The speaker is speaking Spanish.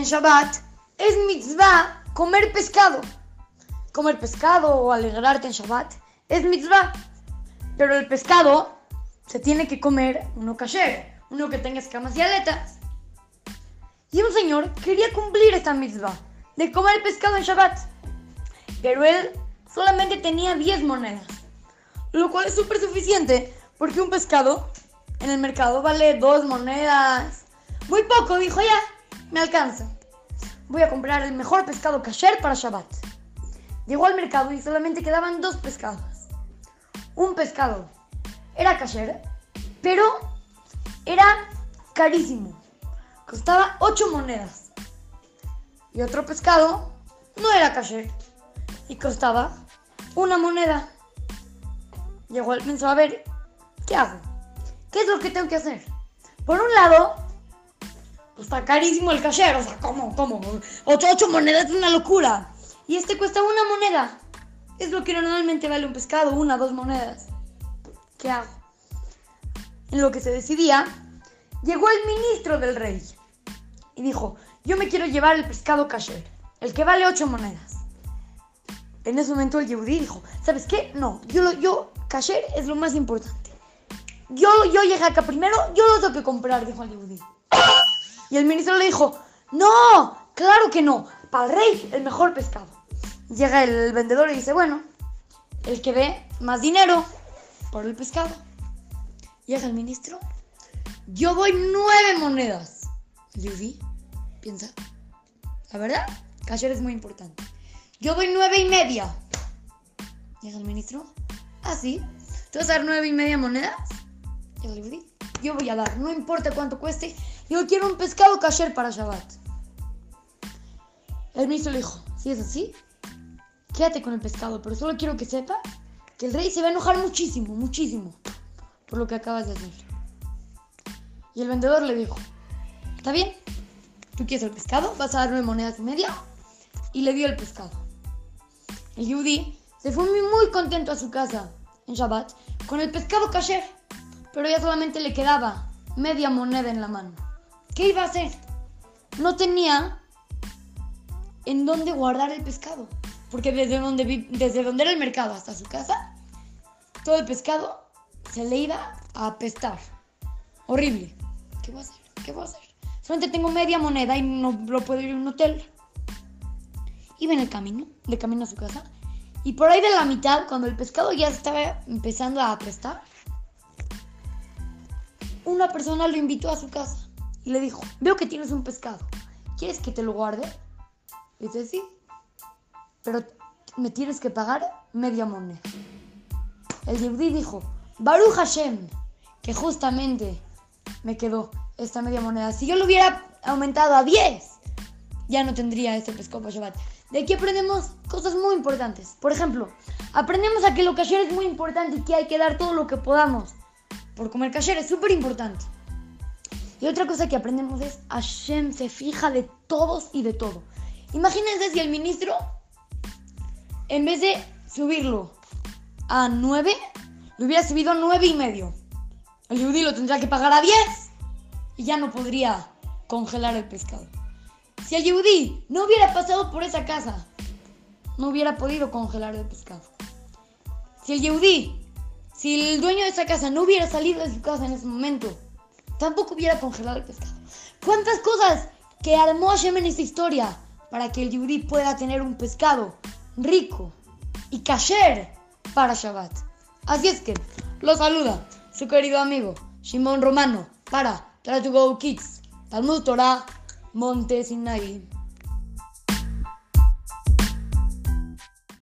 en Shabbat es mitzvah comer pescado. Comer pescado o alegrarte en Shabbat es mitzvah. Pero el pescado se tiene que comer uno uno que tenga escamas y aletas. Y un señor quería cumplir esta mitzvah de comer pescado en Shabbat. Pero él solamente tenía 10 monedas, lo cual es súper suficiente porque un pescado en el mercado vale 2 monedas. Muy poco, dijo ya, me alcanza. Voy a comprar el mejor pescado kasher para Shabbat. Llegó al mercado y solamente quedaban dos pescados. Un pescado era kasher, pero era carísimo. Costaba 8 monedas. Y otro pescado no era kasher y costaba una moneda. Llegó el pensó, a ver, ¿qué hago? ¿Qué es lo que tengo que hacer? Por un lado, está carísimo el kasher, o sea, ¿cómo? ¿Cómo? 8, monedas es una locura. Y este cuesta una moneda. Es lo que normalmente vale un pescado, una, dos monedas. ¿Qué hago? En lo que se decidía, llegó el ministro del rey y dijo, yo me quiero llevar el pescado kasher, el que vale ocho monedas. En ese momento el Yehudi dijo, ¿sabes qué? No, yo, yo, kasher es lo más importante. Yo, yo llegué acá primero, yo lo tengo que comprar, dijo el Yehudi. Y el ministro le dijo, no, claro que no, para el rey el mejor pescado. Llega el vendedor y dice, bueno, el que ve más dinero por el pescado. Llega el ministro, yo doy nueve monedas. Yehudi piensa, la verdad, kasher es muy importante. Yo doy nueve y media. Llega el ministro. Ah, sí. ¿Tú vas a dar nueve y media monedas? Llega el. Yo voy a dar, no importa cuánto cueste. Yo quiero un pescado kasher para Shabbat. El ministro le dijo, si es así, quédate con el pescado, pero solo quiero que sepa que el rey se va a enojar muchísimo, muchísimo por lo que acabas de hacer. Y el vendedor le dijo, ¿está bien? ¿Tú quieres el pescado? ¿Vas a dar nueve monedas y media? Y le dio el pescado. El Yehudi se fue muy, muy contento a su casa en Shabbat con el pescado kasher, pero ya solamente le quedaba media moneda en la mano. ¿Qué iba a hacer? No tenía en dónde guardar el pescado, porque desde donde, desde donde era el mercado hasta su casa, todo el pescado se le iba a apestar. Horrible. ¿Qué voy a hacer? ¿Qué voy a hacer? Solamente tengo media moneda y no lo puedo ir a un hotel. Iba en el camino, de camino a su casa. Y por ahí de la mitad, cuando el pescado ya estaba empezando a apestar, una persona lo invitó a su casa y le dijo, veo que tienes un pescado, ¿quieres que te lo guarde? Y dice, sí, pero me tienes que pagar media moneda. El Yehudi dijo, Baruch Hashem, que justamente me quedó esta media moneda. Si yo lo hubiera aumentado a 10, ya no tendría este pescado para Shabbat. De aquí aprendemos cosas muy importantes. Por ejemplo, aprendemos a que lo kasher es muy importante y que hay que dar todo lo que podamos. Por comer kasher es súper importante. Y otra cosa que aprendemos es Hashem se fija de todos y de todo. Imagínense si el ministro, en vez de subirlo a 9, lo hubiera subido a 9 y medio. El Yehudi lo tendría que pagar a 10 y ya no podría congelar el pescado. Si el Yehudi no hubiera pasado por esa casa, no hubiera podido congelar el pescado. Si el Yehudi, si el dueño de esa casa no hubiera salido de su casa en ese momento, tampoco hubiera congelado el pescado. ¿Cuántas cosas que armó Hashem en esta historia para que el Yehudi pueda tener un pescado rico y kasher para Shabbat? Así es que, lo saluda su querido amigo Shimon Romano para Try to Go Kids, Talmud Torah, Monte Sinai.